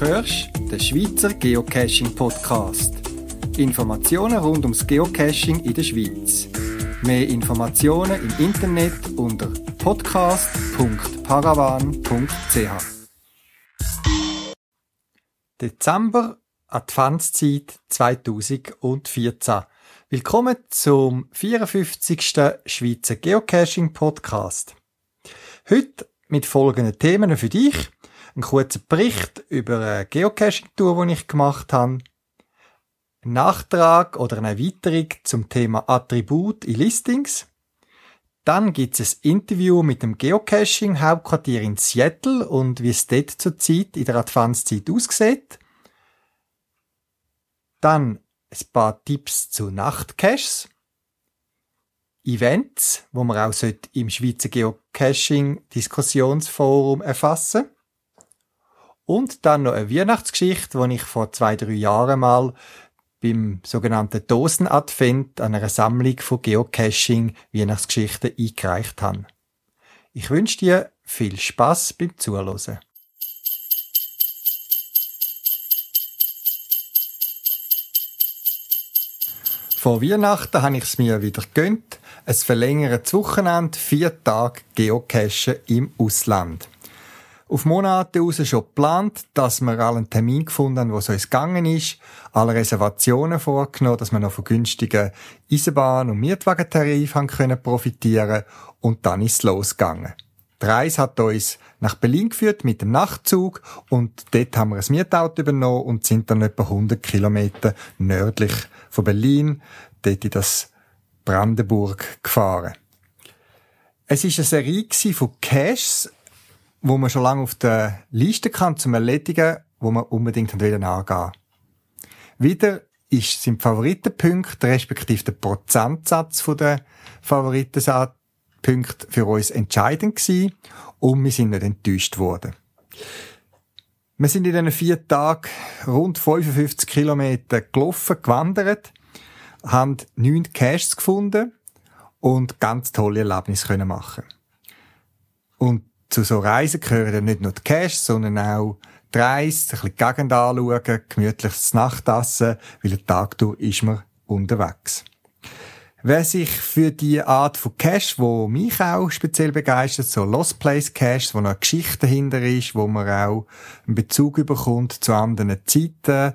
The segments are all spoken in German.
hörst den Schweizer Geocaching Podcast. Informationen rund ums Geocaching in der Schweiz. Mehr Informationen im Internet unter podcast.paravan.ch. Dezember Adventszeit 2014. Willkommen zum 54. Schweizer Geocaching Podcast. Heute mit folgenden Themen für dich. Ein kurzer Bericht über eine Geocaching-Tour, die ich gemacht habe. Ein Nachtrag oder eine Erweiterung zum Thema Attribut in Listings. Dann gibt es ein Interview mit dem Geocaching-Hauptquartier in Seattle und wie es dort zurzeit in der Adventszeit aussieht. Dann ein paar Tipps zu Nachtcaches. Events, wo man auch im Schweizer Geocaching-Diskussionsforum erfassen Und dann noch eine Weihnachtsgeschichte, die ich vor zwei, drei Jahren mal beim sogenannten Dosenadvent an einer Sammlung von Geocaching Weihnachtsgeschichten eingereicht habe. Ich wünsche dir viel Spaß beim Zuhören. Vor Weihnachten habe ich es mir wieder gönnt. Es verlängert Wochenende, vier Tage Geocachen im Ausland. Auf Monate raus schon geplant, dass wir allen Termin gefunden haben, wo es uns gegangen ist, alle Reservationen vorgenommen, dass wir noch von günstigen Eisenbahn- und Mietwagentarifen können profitieren und dann ist es losgegangen. Die Reise hat uns nach Berlin geführt mit dem Nachtzug und dort haben wir ein Mietauto übernommen und sind dann etwa 100 Kilometer nördlich von Berlin, dort in das Brandenburg gefahren. Es ist eine Serie von Caches, wo man schon lange auf der Liste kann zum Erledigen, wo man unbedingt wieder angehen Wieder ist, sind die Favoritenpunkte, respektive der Prozentsatz der Favoritenpunkte für uns entscheidend gewesen und wir sind nicht enttäuscht worden. Wir sind in diesen vier Tagen rund 55 Kilometer gelaufen, gewandert, haben neun Caches gefunden und ganz tolle Erlebnisse können machen. Und zu so Reisen gehören dann nicht nur die Caches, sondern auch die Reise, ein bisschen die Gegend anschauen, gemütliches Nachtessen, weil der Tag durch ist man unterwegs. Wer sich für die Art von Cache, wo mich auch speziell begeistert, so Lost Place Cache, wo noch eine Geschichte dahinter ist, wo man auch einen Bezug bekommt zu anderen Zeiten,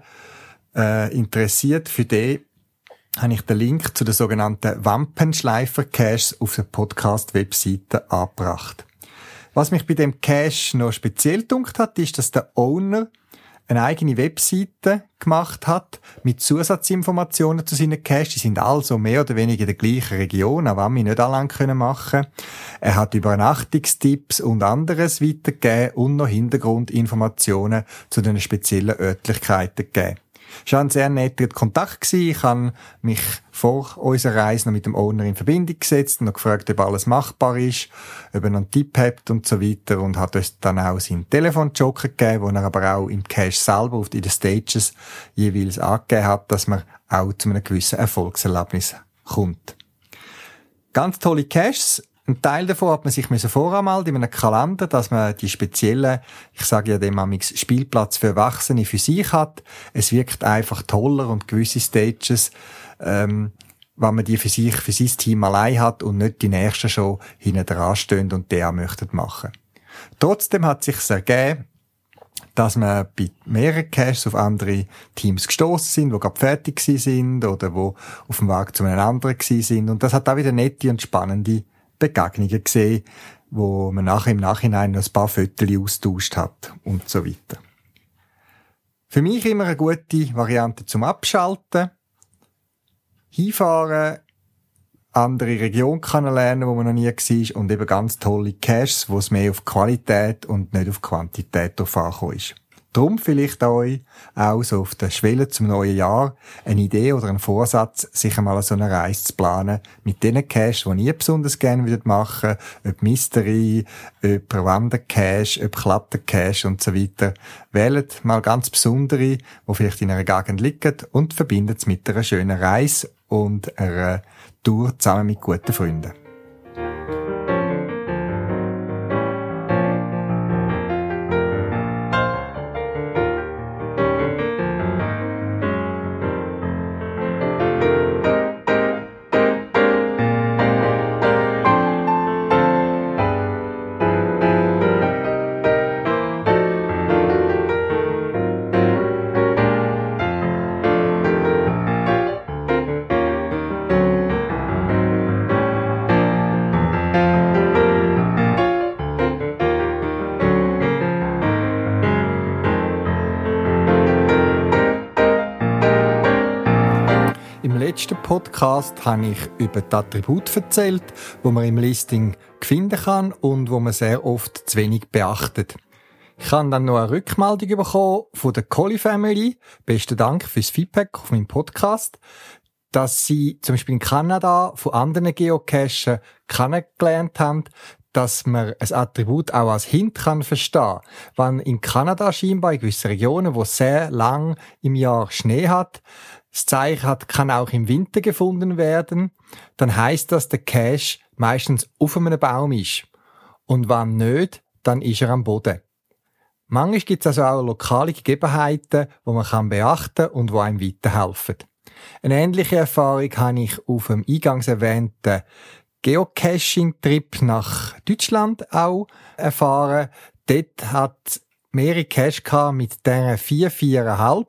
äh, interessiert, für den habe ich den Link zu den sogenannten Wampenschleifer Caches auf der Podcast-Webseite angebracht. Was mich bei dem Cache noch speziell dunkt hat, ist, dass der Owner eine eigene Webseite gemacht hat mit Zusatzinformationen zu seinen Caches. Die sind also mehr oder weniger in der gleichen Region, auch wenn wir nicht alle können machen. Er hat Übernachtungstipps und anderes weitergegeben und noch Hintergrundinformationen zu den speziellen Örtlichkeiten gegeben. Es war ein sehr netter Kontakt. Gewesen. Ich habe mich vor unserer Reise noch mit dem Owner in Verbindung gesetzt und gefragt, ob alles machbar ist, ob er noch einen Tipp hat und so weiter und hat uns dann auch seinen Telefonjoker gegeben, wo er aber auch im Cache selber auf den Stages jeweils angegeben hat, dass man auch zu einem gewissen Erfolgserlebnis kommt. Ganz tolle Caches, ein Teil davon hat man sich voranmelden in einem Kalender, dass man die speziellen, ich sage ja dem amix Spielplatz für Erwachsene für sich hat. Es wirkt einfach toller und gewisse Stages, ähm, wenn man die für sich, für sein Team allein hat und nicht die nächsten schon hinten dran stehen und auch möchten machen. Trotzdem hat sich ergeben, dass man bei mehreren Caches auf andere Teams gestoßen sind, die gerade fertig sind oder wo auf dem Weg zu einem anderen sind. Und das hat auch wieder nette und spannende Begegnungen gesehen, wo man nachher im Nachhinein noch ein paar Fotos austauscht hat und so weiter. Für mich immer eine gute Variante zum Abschalten. Hinfahren, andere Region kennenlernen, wo man noch nie war und eben ganz tolle Caches, wo es mehr auf Qualität und nicht auf Quantität drauf angekommen ist. Drum vielleicht euch auch so auf der Schwelle zum neuen Jahr eine Idee oder ein Vorsatz, sich einmal so eine Reise zu planen mit den Cash, die ihr besonders gerne würdet machen, ob Mystery, ob Wandercash, ob Klettercash und so weiter. Wählt mal ganz besondere, wo vielleicht in einer Gegend liegen und verbindet es mit einer schönen Reise und einer Tour zusammen mit guten Freunden. Podcast habe ich über die Attribute erzählt, wo man im Listing finden kann und wo man sehr oft zu wenig beachtet. Ich habe dann noch eine Rückmeldung bekommen von der Collie Family. Besten Dank fürs Feedback auf meinem Podcast, dass sie zum Beispiel in Kanada von anderen Geocachen kennengelernt haben, dass man ein Attribut auch als Hint kann verstehen. Wenn in Kanada scheinbar in gewissen Regionen, wo sehr lang im Jahr Schnee hat, das Zeichen hat, kann auch im Winter gefunden werden, dann heißt das, der Cache meistens auf einem Baum ist. Und wenn nicht, dann ist er am Boden. Manchmal gibt es also auch lokale Gegebenheiten, wo man kann beachten und wo einem weiterhelfen. Eine ähnliche Erfahrung habe ich auf dem eingangs erwähnten Geocaching-Trip nach Deutschland auch erfahren. Dort hat mehrere Cache mit deren 4, 4,5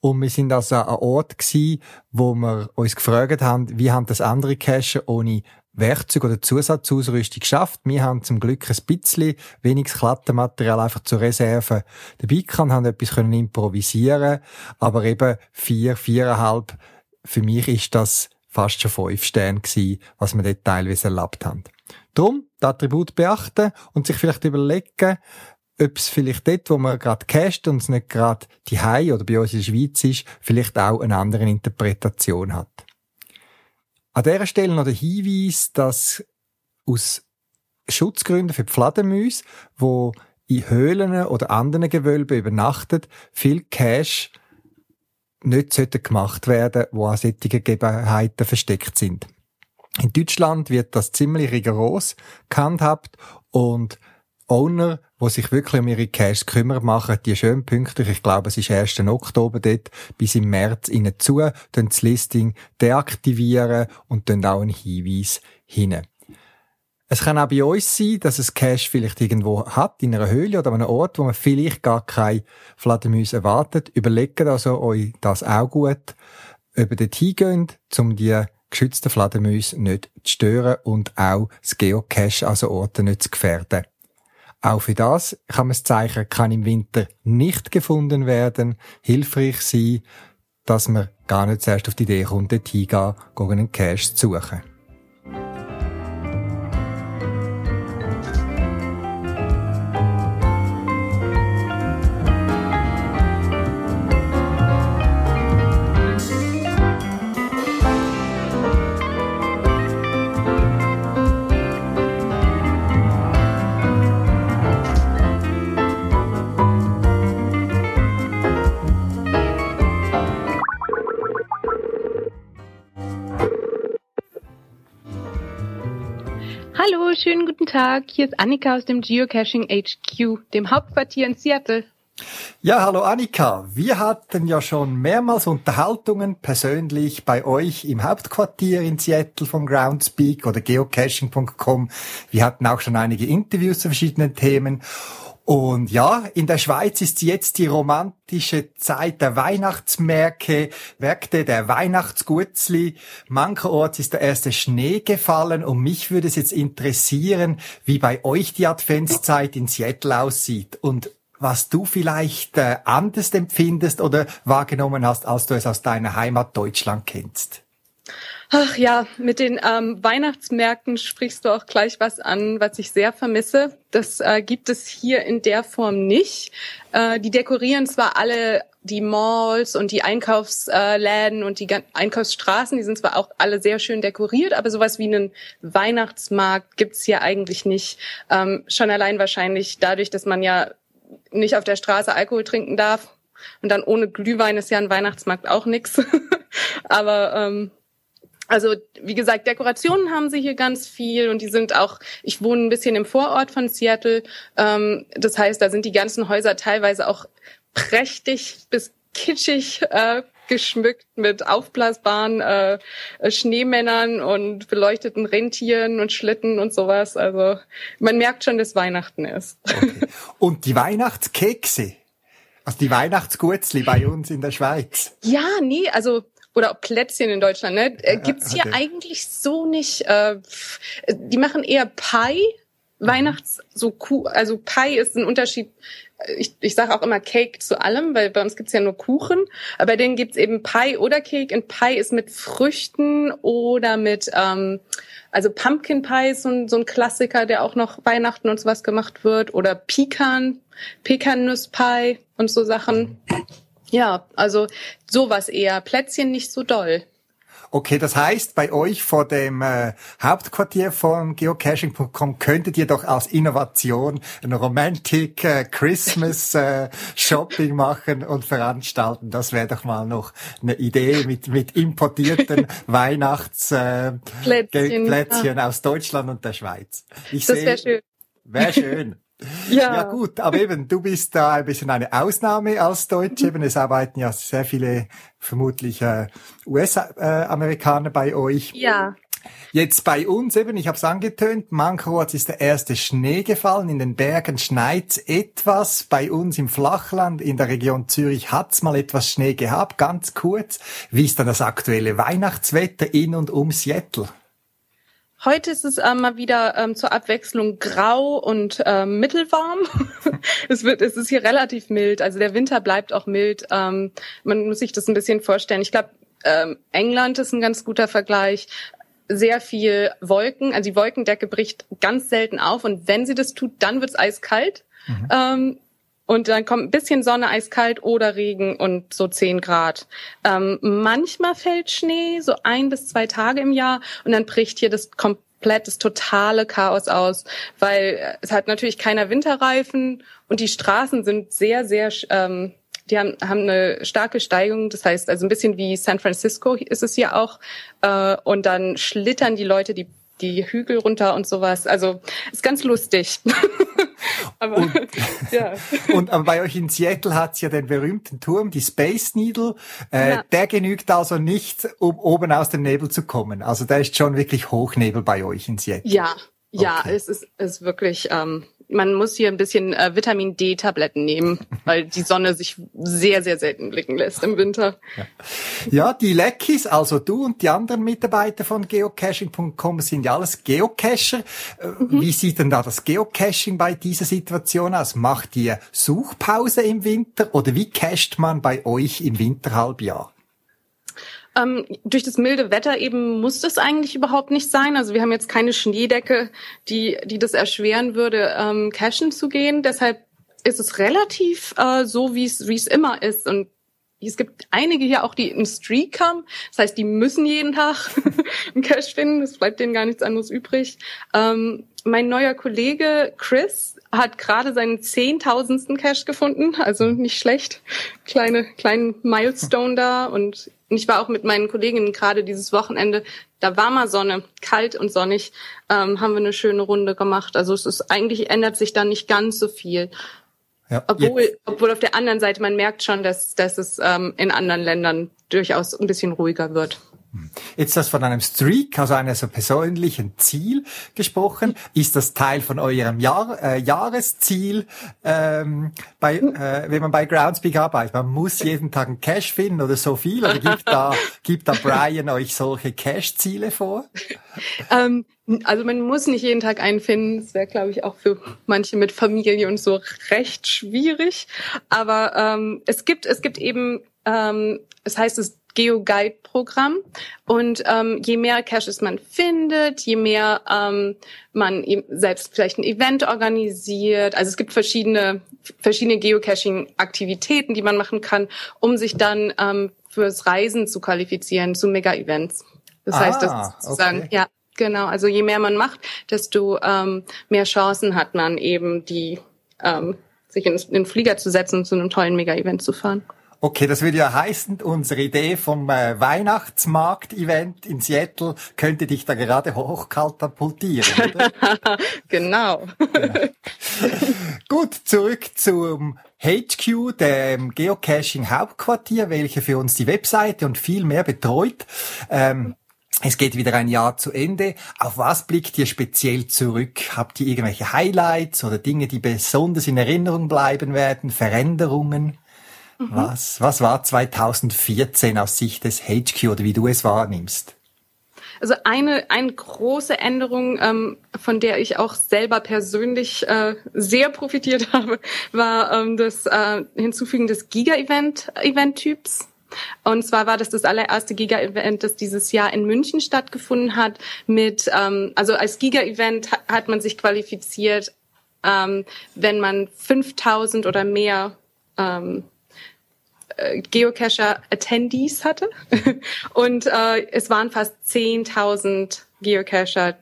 und wir sind also an Ort gewesen, wo wir uns gefragt haben, wie haben das andere Cache ohne Werkzeug oder Zusatzausrüstung geschafft. Wir haben zum Glück ein bisschen weniges Klattenmaterial einfach zur Reserve dabei gehabt, haben etwas können improvisieren, aber eben vier, viereinhalb, für mich ist das fast schon fünf Sterne gewesen, was wir dort teilweise erlebt haben. Drum, das Attribut beachten und sich vielleicht überlegen, ob es vielleicht dort, wo man gerade casht und es nicht gerade die Hai oder bei uns in der Schweiz ist, vielleicht auch eine andere Interpretation hat. An dieser Stelle noch der Hinweis, dass aus Schutzgründen für die Fledermäuse, wo in Höhlen oder anderen Gewölben übernachtet, viel Cash nicht gemacht werden, wo an solchen Gegebenheiten versteckt sind. In Deutschland wird das ziemlich rigoros gehandhabt und Owner, die sich wirklich um ihre Cash kümmern, machen die schön pünktlich, ich glaube, es ist 1. Oktober dort, bis im März ihnen zu, dann das Listing deaktivieren und dann auch einen Hinweis hin. Es kann auch bei uns sein, dass es Cash vielleicht irgendwo hat, in einer Höhle oder an einem Ort, wo man vielleicht gar keine Fledermäuse erwartet. Überlegt also euch das auch gut, ob ihr dort hingeht, um die geschützten Fledermäuse nicht zu stören und auch das Geocache, also Orte nicht zu gefährden. Auch für das kann man das Zeichen kann im Winter nicht gefunden werden, hilfreich sein, dass man gar nicht zuerst auf die Idee kommt, dort hingehen, einen Cache zu suchen. Tag. Hier ist Annika aus dem Geocaching HQ, dem Hauptquartier in Seattle. Ja, hallo Annika. Wir hatten ja schon mehrmals Unterhaltungen persönlich bei euch im Hauptquartier in Seattle vom Groundspeak oder geocaching.com. Wir hatten auch schon einige Interviews zu verschiedenen Themen. Und ja, in der Schweiz ist jetzt die romantische Zeit der Weihnachtsmärkte, Märkte der Weihnachtsgutzli. Mancherorts ist der erste Schnee gefallen und mich würde es jetzt interessieren, wie bei euch die Adventszeit in Seattle aussieht und was du vielleicht äh, anders empfindest oder wahrgenommen hast, als du es aus deiner Heimat Deutschland kennst. Ach ja, mit den ähm, Weihnachtsmärkten sprichst du auch gleich was an, was ich sehr vermisse. Das äh, gibt es hier in der Form nicht. Äh, die dekorieren zwar alle die Malls und die Einkaufsläden und die Einkaufsstraßen, die sind zwar auch alle sehr schön dekoriert, aber sowas wie einen Weihnachtsmarkt gibt's hier eigentlich nicht. Ähm, schon allein wahrscheinlich dadurch, dass man ja nicht auf der Straße Alkohol trinken darf. Und dann ohne Glühwein ist ja ein Weihnachtsmarkt auch nix. aber ähm, also wie gesagt, Dekorationen haben sie hier ganz viel und die sind auch, ich wohne ein bisschen im Vorort von Seattle, ähm, das heißt, da sind die ganzen Häuser teilweise auch prächtig bis kitschig äh, geschmückt mit aufblasbaren äh, Schneemännern und beleuchteten Rentieren und Schlitten und sowas. Also man merkt schon, dass Weihnachten ist. Okay. Und die Weihnachtskekse? Also die Weihnachtsgutzli bei uns in der Schweiz? Ja, nee, also oder auch Plätzchen in Deutschland, ne? Äh, gibt's hier okay. eigentlich so nicht. Äh, die machen eher Pie Weihnachts, so Kuh, also Pie ist ein Unterschied. Ich, ich sage auch immer Cake zu allem, weil bei uns gibt's ja nur Kuchen. Aber bei denen gibt's eben Pie oder Cake. Und Pie ist mit Früchten oder mit, ähm, also Pumpkin Pie ist so ein, so ein Klassiker, der auch noch Weihnachten und sowas gemacht wird. Oder Pecan, Pekannusspie und so Sachen. Ja, also sowas eher. Plätzchen nicht so doll. Okay, das heißt, bei euch vor dem äh, Hauptquartier von geocaching.com könntet ihr doch als Innovation ein Romantic äh, Christmas äh, Shopping machen und veranstalten. Das wäre doch mal noch eine Idee mit, mit importierten Weihnachtsplätzchen äh, Plätzchen, Plätzchen ja. aus Deutschland und der Schweiz. Ich das wäre schön. Wäre schön. Ja. ja gut, aber eben, du bist da ein bisschen eine Ausnahme als Deutsche. Eben, es arbeiten ja sehr viele vermutlich äh, US-Amerikaner bei euch. Ja. Jetzt bei uns eben, ich habe es angetönt, mancherorts ist der erste Schnee gefallen, in den Bergen schneit etwas, bei uns im Flachland, in der Region Zürich hat's mal etwas Schnee gehabt, ganz kurz. Wie ist dann das aktuelle Weihnachtswetter in und um Seattle? Heute ist es äh, mal wieder ähm, zur Abwechslung grau und ähm, mittelwarm. es wird, es ist hier relativ mild. Also der Winter bleibt auch mild. Ähm, man muss sich das ein bisschen vorstellen. Ich glaube, ähm, England ist ein ganz guter Vergleich. Sehr viel Wolken, also die Wolkendecke bricht ganz selten auf und wenn sie das tut, dann wird's eiskalt. Mhm. Ähm, und dann kommt ein bisschen Sonne, eiskalt oder Regen und so 10 Grad. Ähm, manchmal fällt Schnee, so ein bis zwei Tage im Jahr und dann bricht hier das komplett das totale Chaos aus, weil es hat natürlich keiner Winterreifen und die Straßen sind sehr, sehr, ähm, die haben, haben eine starke Steigung. Das heißt, also ein bisschen wie San Francisco ist es hier auch. Äh, und dann schlittern die Leute die die Hügel runter und sowas. Also ist ganz lustig. aber, und, ja. und aber bei euch in Seattle hat's ja den berühmten Turm, die Space Needle. Äh, ja. Der genügt also nicht, um oben aus dem Nebel zu kommen. Also da ist schon wirklich Hochnebel bei euch in Seattle. Ja, ja, okay. es ist, ist wirklich ähm, man muss hier ein bisschen äh, Vitamin D-Tabletten nehmen, weil die Sonne sich sehr, sehr selten blicken lässt im Winter. Ja, ja die Leckis, also du und die anderen Mitarbeiter von geocaching.com sind ja alles Geocacher. Äh, mhm. Wie sieht denn da das Geocaching bei dieser Situation aus? Macht ihr Suchpause im Winter oder wie cached man bei euch im Winterhalbjahr? Ähm, durch das milde Wetter eben muss das eigentlich überhaupt nicht sein. Also wir haben jetzt keine Schneedecke, die, die das erschweren würde, ähm, cashen zu gehen. Deshalb ist es relativ äh, so, wie es immer ist. Und es gibt einige hier auch, die in Streak haben. Das heißt, die müssen jeden Tag einen Cash finden. Es bleibt denen gar nichts anderes übrig. Ähm, mein neuer Kollege Chris hat gerade seinen zehntausendsten Cash gefunden. Also nicht schlecht. Kleine, kleinen Milestone da. Und ich war auch mit meinen Kolleginnen gerade dieses Wochenende. Da war mal Sonne, kalt und sonnig. Ähm, haben wir eine schöne Runde gemacht. Also es ist eigentlich ändert sich da nicht ganz so viel. Ja, obwohl, obwohl auf der anderen Seite man merkt schon, dass, dass es ähm, in anderen Ländern durchaus ein bisschen ruhiger wird. Jetzt das von einem Streak, also einem so persönlichen Ziel gesprochen. Ist das Teil von eurem Jahr, äh, Jahresziel, ähm, bei, äh, wenn man bei Groundspeak arbeitet? Man muss jeden Tag einen Cash finden oder so viel? Oder gibt da, gibt da Brian euch solche Cash-Ziele vor? Ähm, also man muss nicht jeden Tag einen finden. Das wäre, glaube ich, auch für manche mit Familie und so recht schwierig. Aber ähm, es gibt, es gibt eben, ähm, es heißt es Geo-Guide-Programm. Und ähm, je mehr Caches man findet, je mehr ähm, man selbst vielleicht ein Event organisiert. Also es gibt verschiedene, verschiedene Geocaching-Aktivitäten, die man machen kann, um sich dann ähm, fürs Reisen zu qualifizieren, zu Mega-Events. Das ah, heißt, das sozusagen, okay. ja, genau. Also je mehr man macht, desto ähm, mehr Chancen hat man eben, die ähm, sich in den Flieger zu setzen und zu einem tollen Mega-Event zu fahren. Okay, das würde ja heißen, unsere Idee vom äh, Weihnachtsmarkt-Event in Seattle könnte dich da gerade hochkatapultieren, oder? genau. Ja. Gut, zurück zum HQ, dem Geocaching-Hauptquartier, welche für uns die Webseite und viel mehr betreut. Ähm, es geht wieder ein Jahr zu Ende. Auf was blickt ihr speziell zurück? Habt ihr irgendwelche Highlights oder Dinge, die besonders in Erinnerung bleiben werden? Veränderungen? Mhm. Was, was war 2014 aus Sicht des HQ oder wie du es wahrnimmst? Also eine, eine große Änderung, ähm, von der ich auch selber persönlich äh, sehr profitiert habe, war ähm, das äh, Hinzufügen des Giga-Event-Event-Typs. Und zwar war das das allererste Giga-Event, das dieses Jahr in München stattgefunden hat. Mit, ähm, also als Giga-Event hat, man sich qualifiziert, ähm, wenn man 5000 oder mehr ähm, äh, Geocacher-Attendees hatte. und äh, es waren fast 10.000 Geocacher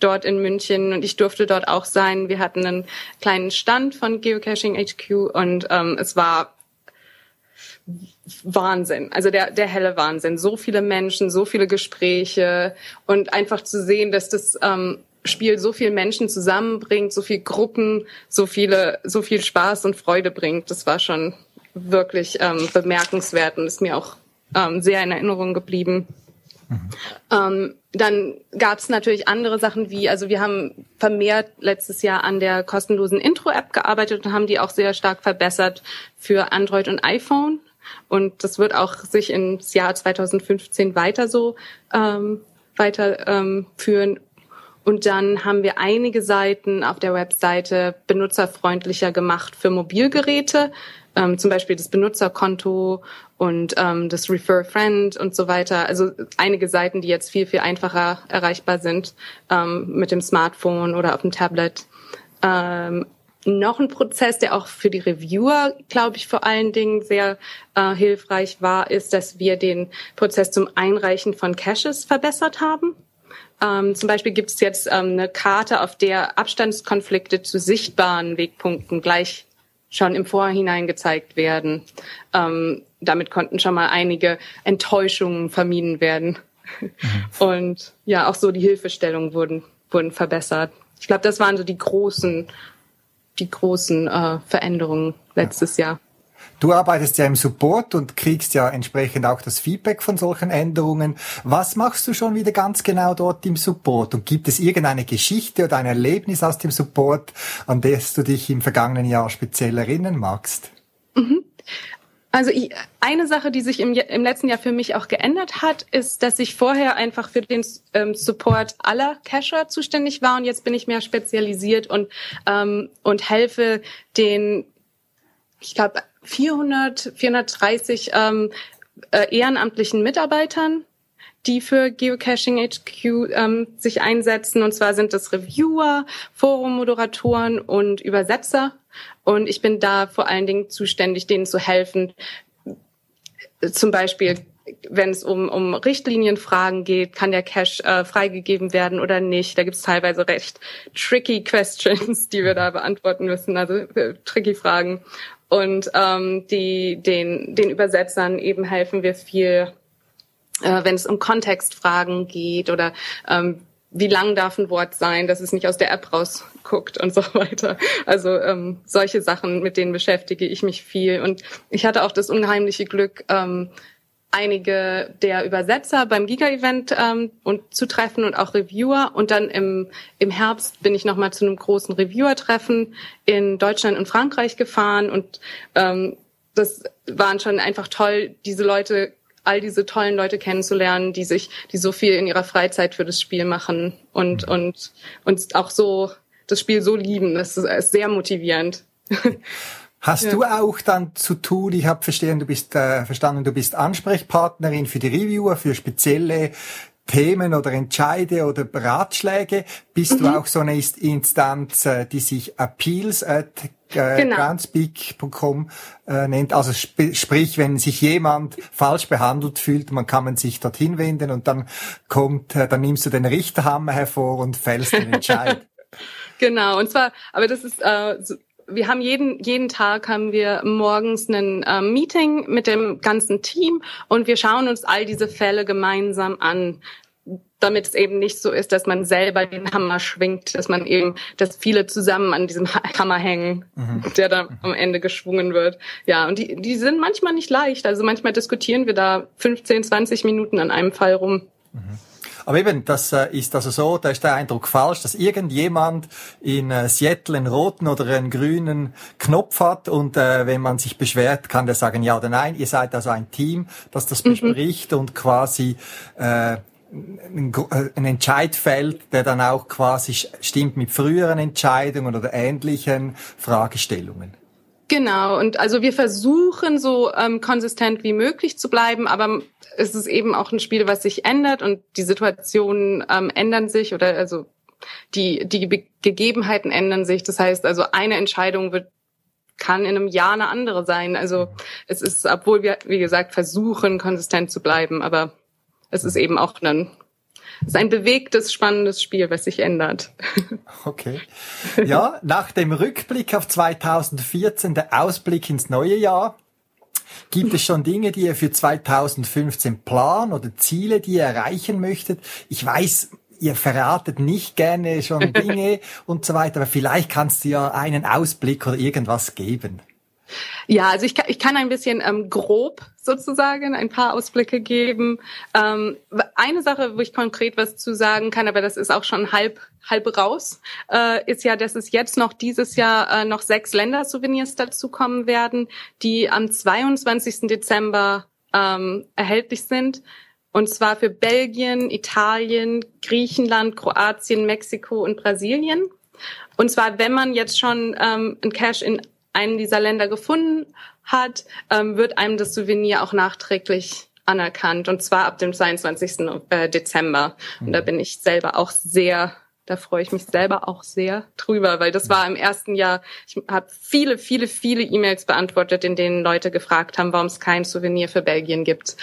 dort in München und ich durfte dort auch sein. Wir hatten einen kleinen Stand von Geocaching HQ und ähm, es war Wahnsinn, also der, der helle Wahnsinn. So viele Menschen, so viele Gespräche und einfach zu sehen, dass das ähm, Spiel so viele Menschen zusammenbringt, so viele Gruppen, so viele, so viel Spaß und Freude bringt. Das war schon wirklich ähm, bemerkenswert und ist mir auch ähm, sehr in Erinnerung geblieben. Mhm. Ähm, dann gab es natürlich andere Sachen wie, also wir haben vermehrt letztes Jahr an der kostenlosen Intro-App gearbeitet und haben die auch sehr stark verbessert für Android und iPhone. Und das wird auch sich ins Jahr 2015 weiter so ähm, weiter ähm, führen. Und dann haben wir einige Seiten auf der Webseite benutzerfreundlicher gemacht für Mobilgeräte ähm, zum Beispiel das Benutzerkonto und ähm, das Refer Friend und so weiter. Also einige Seiten, die jetzt viel, viel einfacher erreichbar sind ähm, mit dem Smartphone oder auf dem Tablet. Ähm, noch ein Prozess, der auch für die Reviewer, glaube ich, vor allen Dingen sehr äh, hilfreich war, ist, dass wir den Prozess zum Einreichen von Caches verbessert haben. Ähm, zum Beispiel gibt es jetzt ähm, eine Karte, auf der Abstandskonflikte zu sichtbaren Wegpunkten gleich schon im Vorhinein gezeigt werden. Ähm, damit konnten schon mal einige Enttäuschungen vermieden werden. Mhm. Und ja, auch so die Hilfestellungen wurden, wurden verbessert. Ich glaube, das waren so die großen, die großen äh, Veränderungen letztes ja. Jahr. Du arbeitest ja im Support und kriegst ja entsprechend auch das Feedback von solchen Änderungen. Was machst du schon wieder ganz genau dort im Support? Und gibt es irgendeine Geschichte oder ein Erlebnis aus dem Support, an das du dich im vergangenen Jahr speziell erinnern magst? Mhm. Also ich, eine Sache, die sich im, im, letzten Jahr für mich auch geändert hat, ist, dass ich vorher einfach für den ähm, Support aller Cacher zuständig war und jetzt bin ich mehr spezialisiert und ähm, und helfe den, ich glaube 400, 430 ähm, äh, ehrenamtlichen Mitarbeitern, die für Geocaching HQ ähm, sich einsetzen. Und zwar sind das Reviewer, Forummoderatoren und Übersetzer. Und ich bin da vor allen Dingen zuständig, denen zu helfen. Zum Beispiel, wenn es um, um Richtlinienfragen geht, kann der Cache äh, freigegeben werden oder nicht. Da gibt es teilweise recht tricky Questions, die wir da beantworten müssen, also äh, tricky Fragen. Und ähm, die, den, den Übersetzern eben helfen wir viel, äh, wenn es um Kontextfragen geht oder ähm, wie lang darf ein Wort sein, dass es nicht aus der App rausguckt und so weiter. Also ähm, solche Sachen, mit denen beschäftige ich mich viel. Und ich hatte auch das unheimliche Glück, ähm, einige der Übersetzer beim Giga-Event ähm, und zu treffen und auch Reviewer. Und dann im, im Herbst bin ich nochmal zu einem großen Reviewer-Treffen in Deutschland und Frankreich gefahren. Und ähm, das waren schon einfach toll, diese Leute, all diese tollen Leute kennenzulernen, die sich, die so viel in ihrer Freizeit für das Spiel machen und, mhm. und, und auch so das Spiel so lieben. Das ist, ist sehr motivierend. Hast ja. du auch dann zu tun, ich habe verstanden, du bist äh, verstanden, du bist Ansprechpartnerin für die Reviewer, für spezielle Themen oder Entscheide oder Ratschläge. Bist mhm. du auch so eine Instanz, äh, die sich appeals at äh, genau. groundspeak.com äh, nennt. Also sp sprich, wenn sich jemand falsch behandelt fühlt, man kann man sich dorthin wenden und dann kommt, äh, dann nimmst du den Richterhammer hervor und fällst den Entscheid. genau, und zwar, aber das ist äh, so wir haben jeden, jeden Tag haben wir morgens ein äh, Meeting mit dem ganzen Team und wir schauen uns all diese Fälle gemeinsam an damit es eben nicht so ist, dass man selber den Hammer schwingt, dass man eben, dass viele zusammen an diesem Hammer hängen, mhm. der dann am Ende geschwungen wird. Ja, und die, die sind manchmal nicht leicht. Also manchmal diskutieren wir da 15, 20 Minuten an einem Fall rum. Mhm. Aber eben, das äh, ist also so, da ist der Eindruck falsch, dass irgendjemand in äh, Seattle einen roten oder einen grünen Knopf hat und äh, wenn man sich beschwert, kann der sagen ja oder nein. Ihr seid also ein Team, das das mhm. bespricht und quasi äh, ein, ein Entscheid fällt, der dann auch quasi stimmt mit früheren Entscheidungen oder ähnlichen Fragestellungen. Genau, und also wir versuchen so ähm, konsistent wie möglich zu bleiben, aber es ist eben auch ein Spiel, was sich ändert und die Situationen ähm, ändern sich oder also die, die Be Gegebenheiten ändern sich. Das heißt also, eine Entscheidung wird kann in einem Jahr eine andere sein. Also es ist, obwohl wir, wie gesagt, versuchen, konsistent zu bleiben, aber es ist eben auch ein, es ist ein bewegtes, spannendes Spiel, was sich ändert. Okay. Ja, nach dem Rückblick auf 2014, der Ausblick ins neue Jahr, Gibt es schon Dinge, die ihr für 2015 planen oder Ziele, die ihr erreichen möchtet? Ich weiß, ihr verratet nicht gerne schon Dinge und so weiter, aber vielleicht kannst du ja einen Ausblick oder irgendwas geben. Ja, also ich kann, ich kann ein bisschen ähm, grob sozusagen ein paar Ausblicke geben. Ähm, eine Sache, wo ich konkret was zu sagen kann, aber das ist auch schon halb halb raus, äh, ist ja, dass es jetzt noch dieses Jahr äh, noch sechs Ländersouvenirs dazukommen werden, die am 22. Dezember ähm, erhältlich sind. Und zwar für Belgien, Italien, Griechenland, Kroatien, Mexiko und Brasilien. Und zwar, wenn man jetzt schon ähm, ein Cash in einen dieser Länder gefunden hat, ähm, wird einem das Souvenir auch nachträglich anerkannt. Und zwar ab dem 22. Äh, Dezember. Und da bin ich selber auch sehr da freue ich mich selber auch sehr drüber, weil das war im ersten Jahr, ich habe viele, viele, viele E-Mails beantwortet, in denen Leute gefragt haben, warum es kein Souvenir für Belgien gibt.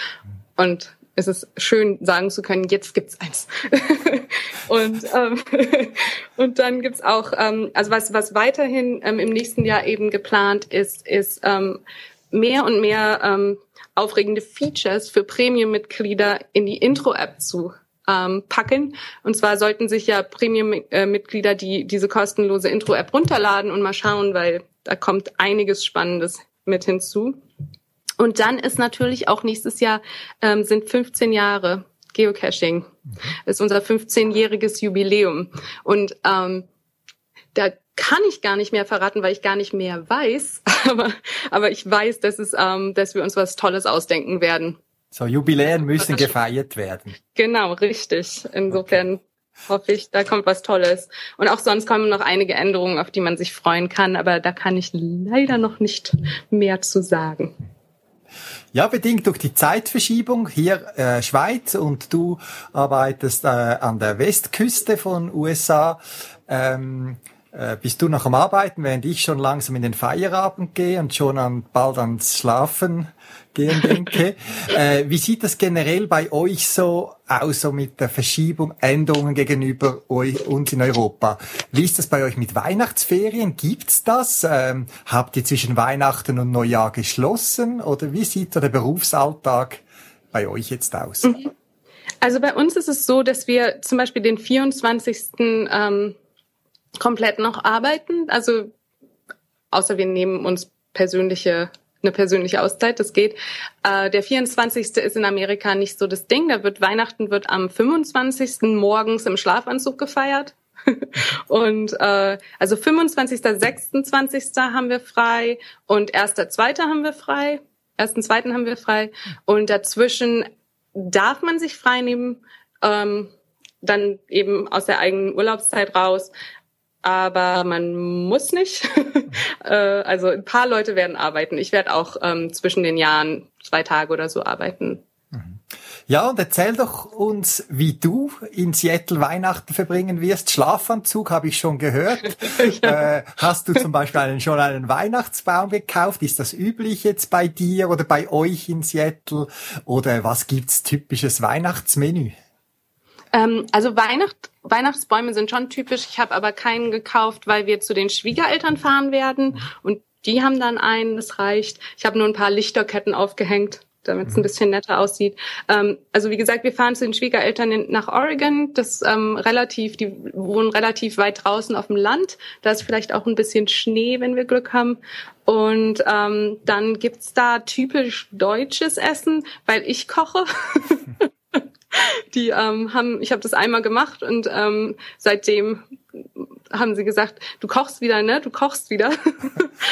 Und es ist schön sagen zu können, jetzt gibt's eins. und ähm, und dann gibt's auch, ähm, also was was weiterhin ähm, im nächsten Jahr eben geplant ist, ist ähm, mehr und mehr ähm, aufregende Features für Premium-Mitglieder in die Intro-App zu ähm, packen. Und zwar sollten sich ja Premium-Mitglieder die diese kostenlose Intro-App runterladen und mal schauen, weil da kommt einiges Spannendes mit hinzu. Und dann ist natürlich auch nächstes Jahr ähm, sind 15 Jahre Geocaching. Das ist unser 15-jähriges Jubiläum. Und ähm, da kann ich gar nicht mehr verraten, weil ich gar nicht mehr weiß. Aber, aber ich weiß, dass, es, ähm, dass wir uns was Tolles ausdenken werden. So, Jubiläen müssen gefeiert werden. Genau, richtig. Insofern okay. hoffe ich, da kommt was Tolles. Und auch sonst kommen noch einige Änderungen, auf die man sich freuen kann. Aber da kann ich leider noch nicht mehr zu sagen. Ja, bedingt durch die Zeitverschiebung hier äh, Schweiz und du arbeitest äh, an der Westküste von USA. Ähm, äh, bist du noch am Arbeiten, während ich schon langsam in den Feierabend gehe und schon an, bald ans Schlafen gehen denke. äh, wie sieht das generell bei euch so aus, so mit der Verschiebung, Änderungen gegenüber euch, uns in Europa? Wie ist das bei euch mit Weihnachtsferien? Gibt's das? Ähm, habt ihr zwischen Weihnachten und Neujahr geschlossen? Oder wie sieht so der Berufsalltag bei euch jetzt aus? Mhm. Also bei uns ist es so, dass wir zum Beispiel den 24. Ähm, komplett noch arbeiten. Also außer wir nehmen uns persönliche eine persönliche Auszeit, das geht. Äh, der 24. ist in Amerika nicht so das Ding. Da wird Weihnachten wird am 25. morgens im Schlafanzug gefeiert. und äh, also 25., 26. haben wir frei und 1., 2. haben wir frei. 1., 2. haben wir frei. Und dazwischen darf man sich frei nehmen, ähm, dann eben aus der eigenen Urlaubszeit raus aber man muss nicht. Äh, also ein paar Leute werden arbeiten. Ich werde auch ähm, zwischen den Jahren zwei Tage oder so arbeiten. Mhm. Ja, und erzähl doch uns, wie du in Seattle Weihnachten verbringen wirst. Schlafanzug habe ich schon gehört. ja. äh, hast du zum Beispiel einen, schon einen Weihnachtsbaum gekauft? Ist das üblich jetzt bei dir oder bei euch in Seattle? Oder was gibt's typisches Weihnachtsmenü? Ähm, also Weihnacht, Weihnachtsbäume sind schon typisch. Ich habe aber keinen gekauft, weil wir zu den Schwiegereltern fahren werden und die haben dann einen, das reicht. Ich habe nur ein paar Lichterketten aufgehängt, damit es ein bisschen netter aussieht. Ähm, also wie gesagt, wir fahren zu den Schwiegereltern in, nach Oregon. Das ähm, relativ, die wohnen relativ weit draußen auf dem Land. Da ist vielleicht auch ein bisschen Schnee, wenn wir Glück haben. Und ähm, dann gibt's da typisch deutsches Essen, weil ich koche. die ähm, haben, ich habe das einmal gemacht und ähm, seitdem haben sie gesagt, du kochst wieder, ne? Du kochst wieder.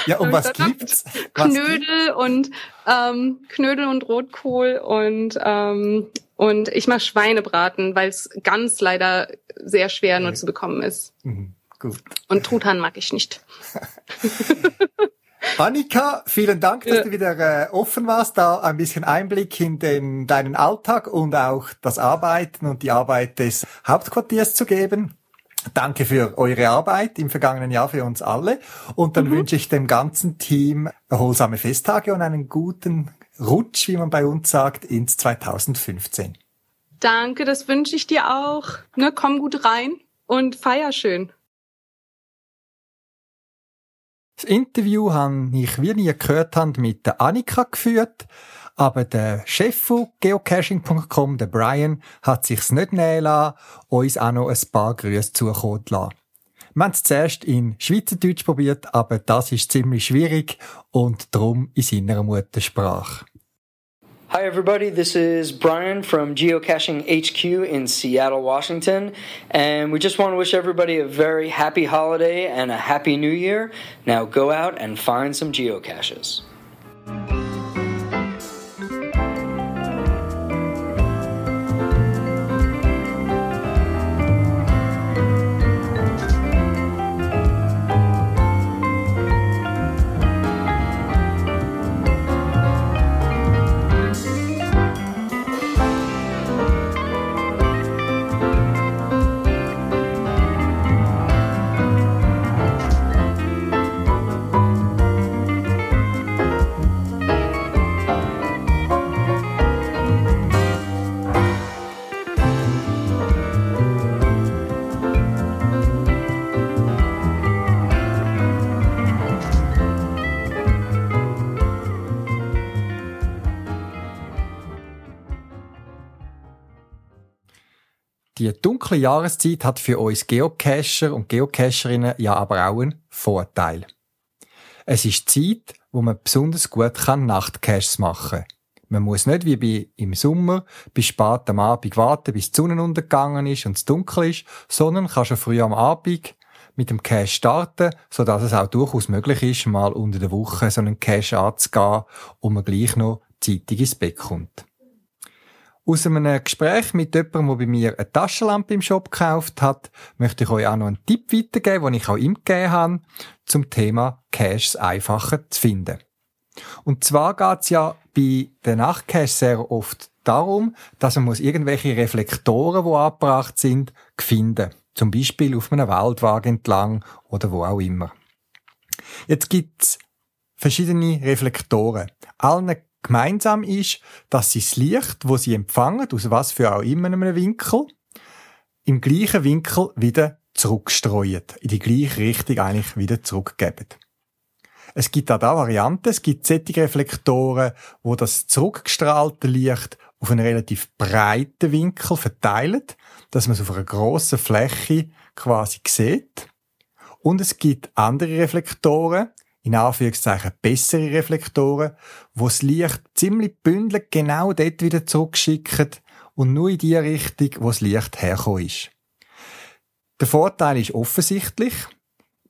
Ja, und was gesagt, gibt's? Knödel und ähm, Knödel und Rotkohl und ähm, und ich mache Schweinebraten, weil es ganz leider sehr schwer nur zu bekommen ist. Mhm, gut. Und Truthahn mag ich nicht. Annika, vielen Dank, dass ja. du wieder äh, offen warst, da ein bisschen Einblick in den, deinen Alltag und auch das Arbeiten und die Arbeit des Hauptquartiers zu geben. Danke für eure Arbeit im vergangenen Jahr für uns alle. Und dann mhm. wünsche ich dem ganzen Team erholsame Festtage und einen guten Rutsch, wie man bei uns sagt, ins 2015. Danke, das wünsche ich dir auch. Ne, komm gut rein und feier schön. Das Interview habe ich, wie ihr gehört habt, mit der Annika geführt. Aber der Chef von geocaching.com, der Brian, hat sich's nicht nehmen lassen, uns auch noch ein paar Grüße zukommen zu lassen. Wir haben es zuerst in Schweizerdeutsch probiert, aber das ist ziemlich schwierig und darum in seiner Muttersprache. Hi, everybody. This is Brian from Geocaching HQ in Seattle, Washington. And we just want to wish everybody a very happy holiday and a happy new year. Now go out and find some geocaches. Die dunkle Jahreszeit hat für uns Geocacher und Geocacherinnen ja aber auch einen Vorteil. Es ist Zeit, wo man besonders gut kann Nachtcaches machen Man muss nicht wie im Sommer bis spät am Abend warten, bis die Sonne untergegangen ist und es dunkel ist, sondern kann schon früh am Abend mit dem Cache starten, so dass es auch durchaus möglich ist, mal unter der Woche so einen Cache anzugehen und man gleich noch zeitig ins Bett kommt. Aus einem Gespräch mit jemandem, der bei mir eine Taschenlampe im Shop gekauft hat, möchte ich euch auch noch einen Tipp weitergeben, den ich auch ihm gegeben habe, zum Thema Caches einfacher zu finden. Und zwar geht's ja bei den Nachtcaches sehr oft darum, dass man muss irgendwelche Reflektoren, die angebracht sind, finden. Zum Beispiel auf einem Waldwagen entlang oder wo auch immer. Jetzt gibt's verschiedene Reflektoren. Allen Gemeinsam ist, dass sie das Licht, wo sie empfangen, aus was für auch immer einem Winkel, im gleichen Winkel wieder zurückstreuen, in die gleiche Richtung eigentlich wieder zurückgeben. Es gibt auch da Varianten, es gibt solche Reflektoren, wo das zurückgestrahlte Licht auf einen relativ breiten Winkel verteilt, dass man es auf einer grossen Fläche quasi sieht. Und es gibt andere Reflektoren, in Anführungszeichen bessere Reflektoren, wo das Licht ziemlich bündelt genau dort wieder zurückschickt und nur in die Richtung, wo das Licht herkommt ist. Der Vorteil ist offensichtlich,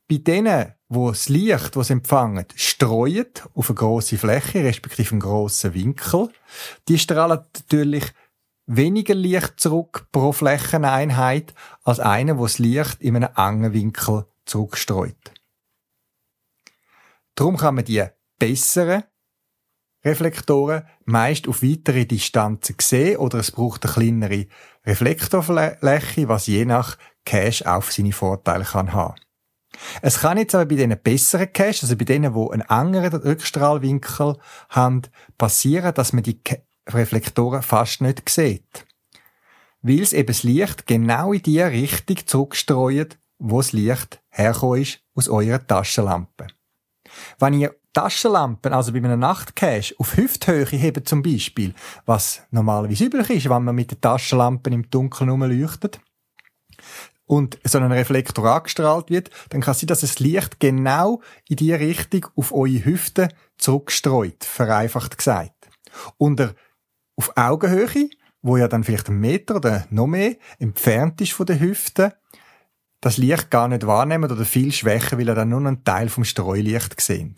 bei denen, wo das Licht, das empfangen, streut auf eine grosse Fläche, respektive einen grossen Winkel, die strahlen natürlich weniger Licht zurück pro Flächeneinheit als eine, wo das Licht in einem engen Winkel zurückstreut. Darum kann man die besseren Reflektoren meist auf weitere Distanzen sehen oder es braucht eine kleinere Reflektorfläche, was je nach Cache auch seine Vorteile kann haben. Es kann jetzt aber bei diesen besseren Caches, also bei denen, die einen engeren Rückstrahlwinkel haben, passieren, dass man die Reflektoren fast nicht sieht. Weil es eben das Licht genau in die Richtung zurückstreut, wo das Licht herkommt ist aus eurer Taschenlampe. Wenn ihr Taschenlampen, also bei einem Nachtcache, auf Hüfthöhe hebt zum Beispiel, was normalerweise üblich ist, wenn man mit den Taschenlampen im Dunkeln rumleuchtet, und so ein Reflektor angestrahlt wird, dann kann es sein, dass das Licht genau in die Richtung auf eure Hüfte zurückstreut, vereinfacht gesagt. Und auf Augenhöhe, wo ja dann vielleicht ein Meter oder noch mehr entfernt ist von der Hüfte, das Licht gar nicht wahrnehmen oder viel schwächer, weil er dann nur einen Teil vom Streulicht sehen.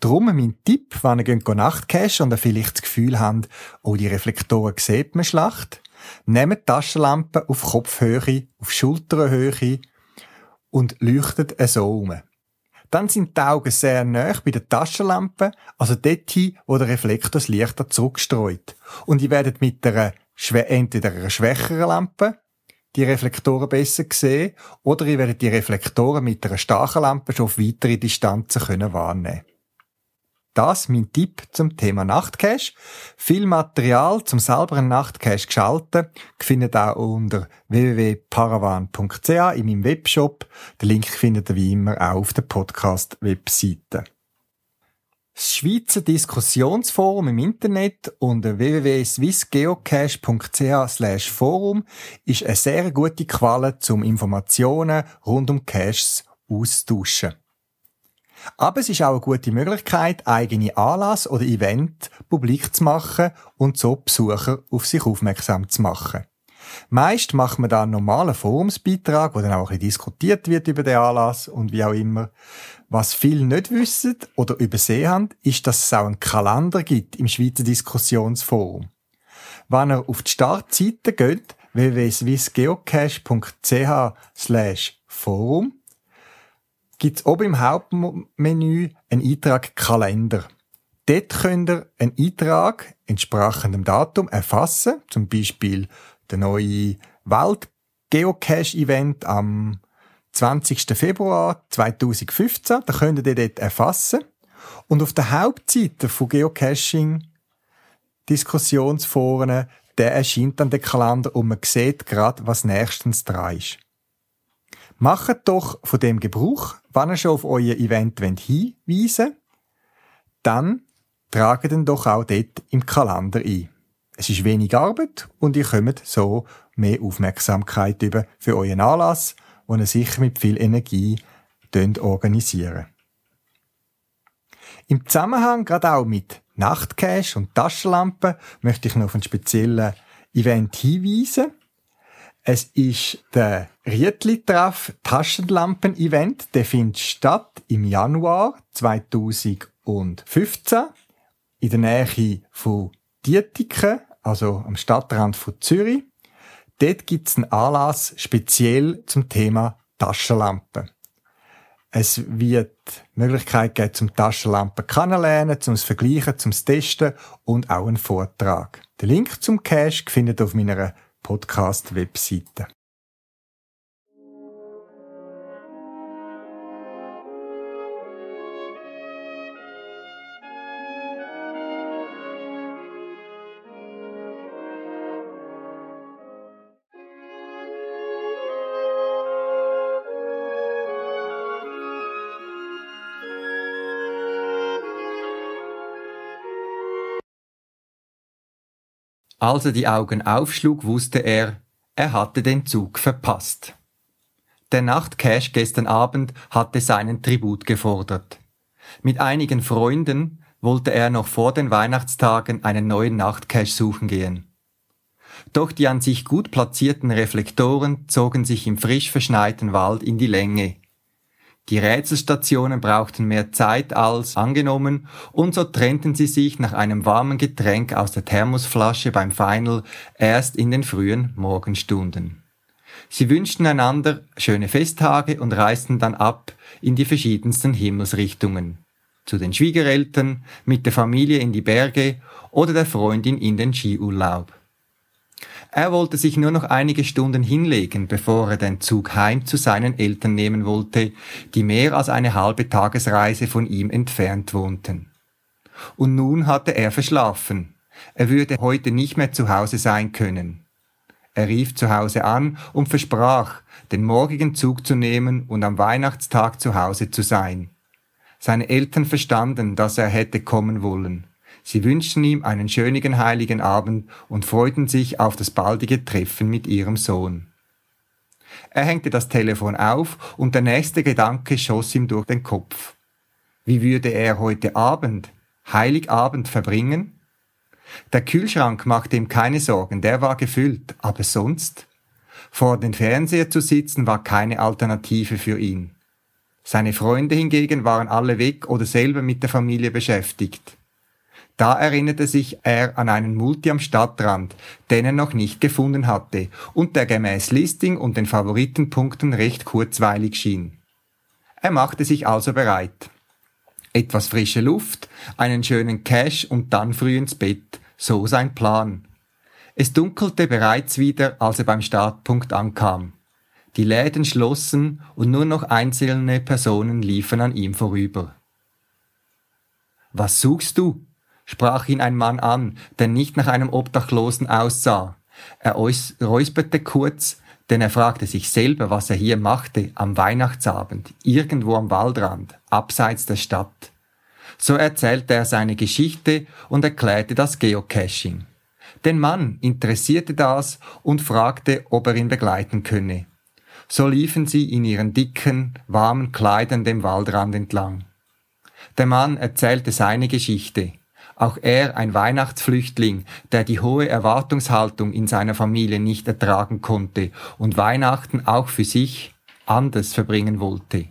Drum mein Tipp, wenn ihr Nachtcache und vielleicht das Gefühl habt, oh, die Reflektoren sieht man schlecht, nehmt die Taschenlampe auf Kopfhöhe, auf Schulterhöhe und leuchtet so um. Dann sind die Augen sehr nah bei der Taschenlampe, also dort hin, wo der Reflektor das Licht zurückstreut. Und ihr werdet mit einer, entweder einer schwächeren Lampe die Reflektoren besser sehen, oder ihr werdet die Reflektoren mit einer starken schon auf weitere Distanzen können wahrnehmen das mein Tipp zum Thema Nachtcache. Viel Material zum selber einen Nachtcache geschalten findet ihr unter www.paravan.ch in meinem Webshop. Den Link findet ihr wie immer auch auf der Podcast-Webseite. Das Schweizer Diskussionsforum im Internet unter www.swissgeocache.ch forum ist eine sehr gute Quelle zum Informationen rund um Caches austauschen. Aber es ist auch eine gute Möglichkeit, eigene Anlass oder Event publik zu machen und so Besucher auf sich aufmerksam zu machen. Meist macht man da einen normalen Forumsbeitrag, wo dann auch ein bisschen diskutiert wird über den Anlass und wie auch immer. Was viele nicht wissen oder übersehen haben, ist, dass es auch einen Kalender gibt im Schweizer Diskussionsforum. Wenn ihr auf die Startseite geht, www.swissgeocache.ch slash forum, gibt es oben im Hauptmenü einen Eintrag Kalender. Dort könnt ihr einen Eintrag entsprechendem Datum erfassen, zum Beispiel der neue Welt-Geocache-Event am 20. Februar 2015. Da könnt ihr dort erfassen. Und auf der Hauptseite von Geocaching Diskussionsforen, der erscheint dann der Kalender und man sieht gerade, was nächstens dran ist. Macht doch von dem Gebrauch, wenn ihr schon auf euer Event hinweisen wollt, dann tragt ihn doch auch dort im Kalender ein. Es ist wenig Arbeit und ihr kommt so mehr Aufmerksamkeit über für euren Anlass, den ihr sicher mit viel Energie organisieren Im Zusammenhang gerade auch mit Nachtcash und Taschenlampen möchte ich noch auf einen speziellen Event hinweisen. Es ist der Rietli-Treff Taschenlampen-Event. Der findet statt im Januar 2015 in der Nähe von Dietiken, also am Stadtrand von Zürich. Dort gibt es einen Anlass speziell zum Thema Taschenlampen. Es wird Möglichkeit geben, zum Taschenlampen kennenlernen, zum Vergleichen, zum Testen und auch einen Vortrag. Den Link zum Cache findet ihr auf meiner Podcast-Webseite. Als er die Augen aufschlug, wusste er, er hatte den Zug verpasst. Der Nachtcash gestern Abend hatte seinen Tribut gefordert. Mit einigen Freunden wollte er noch vor den Weihnachtstagen einen neuen Nachtcash suchen gehen. Doch die an sich gut platzierten Reflektoren zogen sich im frisch verschneiten Wald in die Länge, die Rätselstationen brauchten mehr Zeit als angenommen und so trennten sie sich nach einem warmen Getränk aus der Thermosflasche beim Final erst in den frühen Morgenstunden. Sie wünschten einander schöne Festtage und reisten dann ab in die verschiedensten Himmelsrichtungen. Zu den Schwiegereltern, mit der Familie in die Berge oder der Freundin in den Skiurlaub. Er wollte sich nur noch einige Stunden hinlegen, bevor er den Zug heim zu seinen Eltern nehmen wollte, die mehr als eine halbe Tagesreise von ihm entfernt wohnten. Und nun hatte er verschlafen. Er würde heute nicht mehr zu Hause sein können. Er rief zu Hause an und versprach, den morgigen Zug zu nehmen und am Weihnachtstag zu Hause zu sein. Seine Eltern verstanden, dass er hätte kommen wollen. Sie wünschten ihm einen schönen heiligen Abend und freuten sich auf das baldige Treffen mit ihrem Sohn. Er hängte das Telefon auf und der nächste Gedanke schoss ihm durch den Kopf. Wie würde er heute Abend, Heiligabend verbringen? Der Kühlschrank machte ihm keine Sorgen, der war gefüllt, aber sonst? Vor den Fernseher zu sitzen war keine Alternative für ihn. Seine Freunde hingegen waren alle weg oder selber mit der Familie beschäftigt. Da erinnerte sich er an einen Multi am Stadtrand, den er noch nicht gefunden hatte und der gemäß Listing und den Favoritenpunkten recht kurzweilig schien. Er machte sich also bereit. Etwas frische Luft, einen schönen Cash und dann früh ins Bett, so sein Plan. Es dunkelte bereits wieder, als er beim Startpunkt ankam. Die Läden schlossen und nur noch einzelne Personen liefen an ihm vorüber. Was suchst du? Sprach ihn ein Mann an, der nicht nach einem Obdachlosen aussah. Er räusperte kurz, denn er fragte sich selber, was er hier machte am Weihnachtsabend, irgendwo am Waldrand, abseits der Stadt. So erzählte er seine Geschichte und erklärte das Geocaching. Den Mann interessierte das und fragte, ob er ihn begleiten könne. So liefen sie in ihren dicken, warmen Kleidern dem Waldrand entlang. Der Mann erzählte seine Geschichte, auch er ein Weihnachtsflüchtling, der die hohe Erwartungshaltung in seiner Familie nicht ertragen konnte und Weihnachten auch für sich anders verbringen wollte.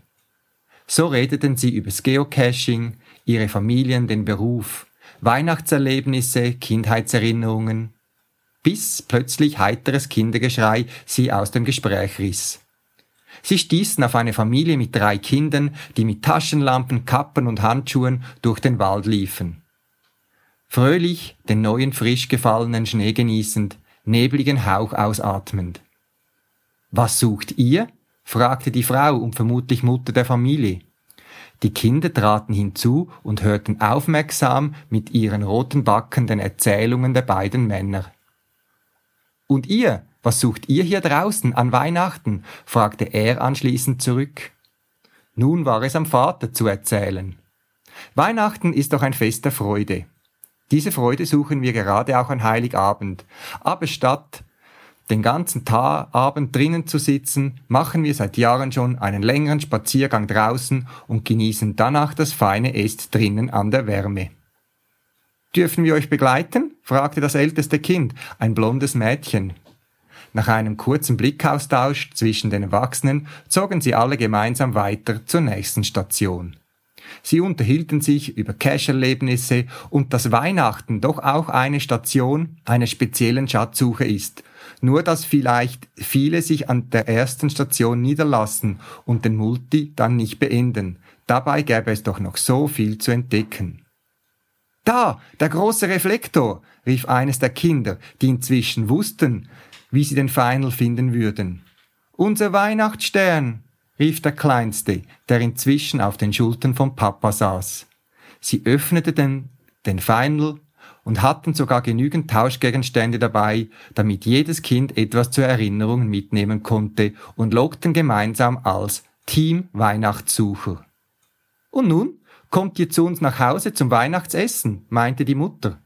So redeten sie übers Geocaching, ihre Familien, den Beruf, Weihnachtserlebnisse, Kindheitserinnerungen, bis plötzlich heiteres Kindergeschrei sie aus dem Gespräch riss. Sie stießen auf eine Familie mit drei Kindern, die mit Taschenlampen, Kappen und Handschuhen durch den Wald liefen. Fröhlich den neuen frisch gefallenen Schnee genießend, nebligen Hauch ausatmend. Was sucht ihr? fragte die Frau und vermutlich Mutter der Familie. Die Kinder traten hinzu und hörten aufmerksam mit ihren roten Backen den Erzählungen der beiden Männer. Und ihr, was sucht ihr hier draußen an Weihnachten? fragte er anschließend zurück. Nun war es am Vater zu erzählen. Weihnachten ist doch ein Fest der Freude. Diese Freude suchen wir gerade auch an Heiligabend. Aber statt den ganzen Tag, Abend drinnen zu sitzen, machen wir seit Jahren schon einen längeren Spaziergang draußen und genießen danach das feine Est drinnen an der Wärme. Dürfen wir euch begleiten? fragte das älteste Kind, ein blondes Mädchen. Nach einem kurzen Blickaustausch zwischen den Erwachsenen zogen sie alle gemeinsam weiter zur nächsten Station. Sie unterhielten sich über Cash-Erlebnisse und dass Weihnachten doch auch eine Station einer speziellen Schatzsuche ist. Nur dass vielleicht viele sich an der ersten Station niederlassen und den Multi dann nicht beenden. Dabei gäbe es doch noch so viel zu entdecken. Da, der große Reflektor, rief eines der Kinder, die inzwischen wussten, wie sie den Final finden würden. Unser Weihnachtsstern, rief der Kleinste, der inzwischen auf den Schultern von Papa saß. Sie öffneten den Final und hatten sogar genügend Tauschgegenstände dabei, damit jedes Kind etwas zur Erinnerung mitnehmen konnte und lockten gemeinsam als Team Weihnachtssucher. Und nun kommt ihr zu uns nach Hause zum Weihnachtsessen, meinte die Mutter.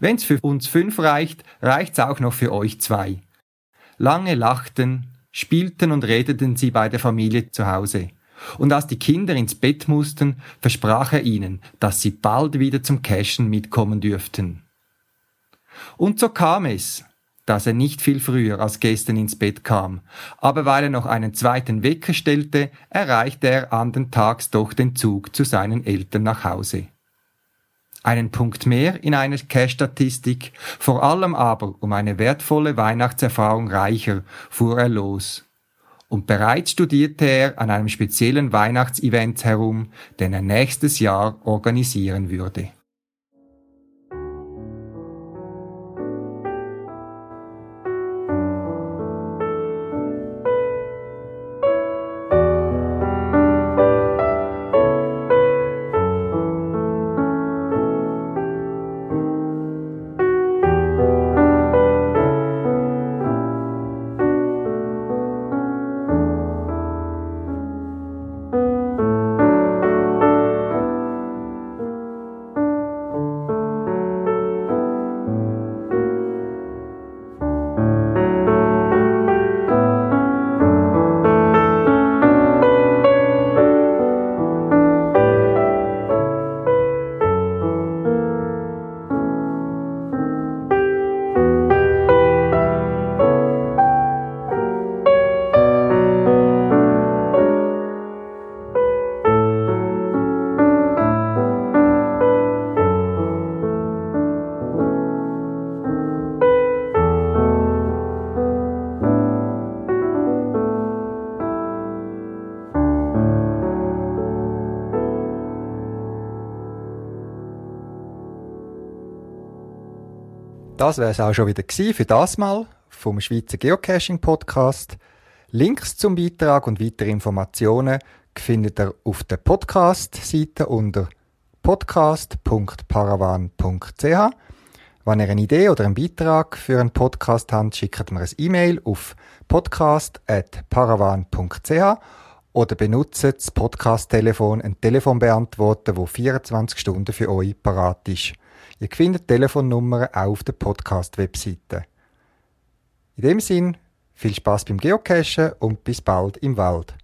Wenn's für uns fünf reicht, reicht's auch noch für euch zwei. Lange lachten, spielten und redeten sie bei der Familie zu Hause. Und als die Kinder ins Bett mussten, versprach er ihnen, dass sie bald wieder zum Cashen mitkommen dürften. Und so kam es, dass er nicht viel früher als gestern ins Bett kam, aber weil er noch einen zweiten Wecker stellte, erreichte er andern Tags doch den Zug zu seinen Eltern nach Hause einen Punkt mehr in einer Cash-Statistik, vor allem aber um eine wertvolle Weihnachtserfahrung reicher, fuhr er los. Und bereits studierte er an einem speziellen Weihnachtsevent herum, den er nächstes Jahr organisieren würde. Das wäre es auch schon wieder gewesen für das Mal vom Schweizer Geocaching Podcast. Links zum Beitrag und weitere Informationen findet ihr auf der Podcast-Seite unter podcast.paravan.ch. Wenn ihr eine Idee oder einen Beitrag für einen Podcast habt, schickt mir ein E-Mail auf podcast.paravan.ch oder benutzt das Podcast-Telefon, ein Telefonbeantworter, wo 24 Stunden für euch parat ist. Ihr findet Telefonnummern auch auf der Podcast-Webseite. In dem Sinn, viel Spaß beim Geocachen und bis bald im Wald.